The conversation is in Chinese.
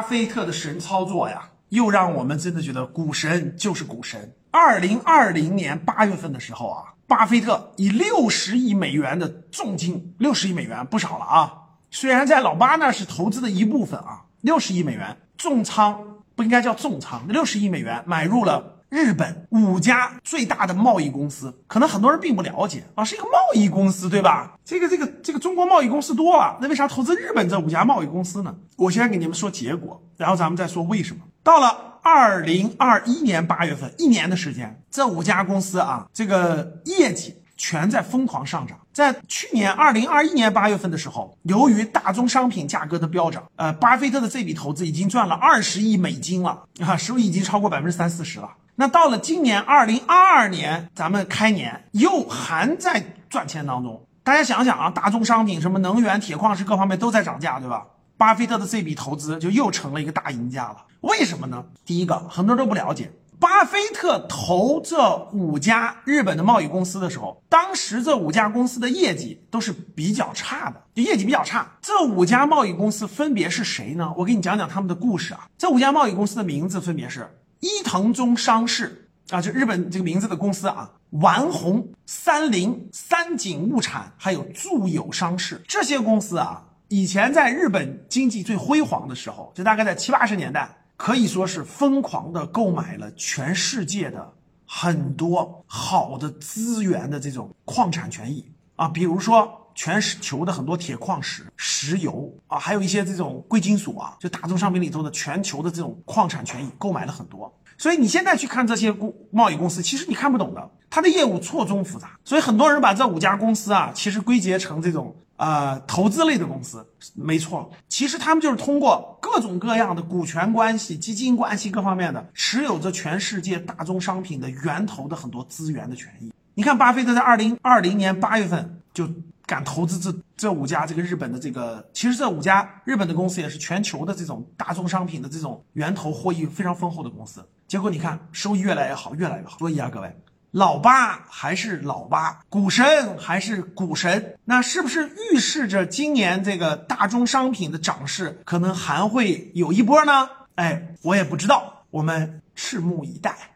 巴菲特的神操作呀，又让我们真的觉得股神就是股神。二零二零年八月份的时候啊，巴菲特以六十亿美元的重金，六十亿美元不少了啊。虽然在老八那是投资的一部分啊，六十亿美元重仓不应该叫重仓，六十亿美元买入了。日本五家最大的贸易公司，可能很多人并不了解啊，是一个贸易公司，对吧？这个这个这个中国贸易公司多啊，那为啥投资日本这五家贸易公司呢？我先给你们说结果，然后咱们再说为什么。到了二零二一年八月份，一年的时间，这五家公司啊，这个业绩全在疯狂上涨。在去年二零二一年八月份的时候，由于大宗商品价格的飙涨，呃，巴菲特的这笔投资已经赚了二十亿美金了啊，收益已经超过百分之三四十了。那到了今年二零二二年，咱们开年又还在赚钱当中。大家想想啊，大宗商品什么能源、铁矿石各方面都在涨价，对吧？巴菲特的这笔投资就又成了一个大赢家了。为什么呢？第一个，很多人都不了解，巴菲特投这五家日本的贸易公司的时候，当时这五家公司的业绩都是比较差的，就业绩比较差。这五家贸易公司分别是谁呢？我给你讲讲他们的故事啊。这五家贸易公司的名字分别是。伊藤忠商事啊，就日本这个名字的公司啊，丸红、三菱、三井物产，还有住友商事这些公司啊，以前在日本经济最辉煌的时候，就大概在七八十年代，可以说是疯狂的购买了全世界的很多好的资源的这种矿产权益啊，比如说。全球的很多铁矿石、石油啊，还有一些这种贵金属啊，就大宗商品里头的全球的这种矿产权益购买了很多。所以你现在去看这些公贸易公司，其实你看不懂的，它的业务错综复杂。所以很多人把这五家公司啊，其实归结成这种呃投资类的公司，没错。其实他们就是通过各种各样的股权关系、基金关系各方面的，持有着全世界大宗商品的源头的很多资源的权益。你看，巴菲特在二零二零年八月份就。敢投资这这五家这个日本的这个，其实这五家日本的公司也是全球的这种大宗商品的这种源头获益非常丰厚的公司。结果你看收益越来越好，越来越好。所以啊，各位，老八还是老八，股神还是股神，那是不是预示着今年这个大宗商品的涨势可能还会有一波呢？哎，我也不知道，我们拭目以待。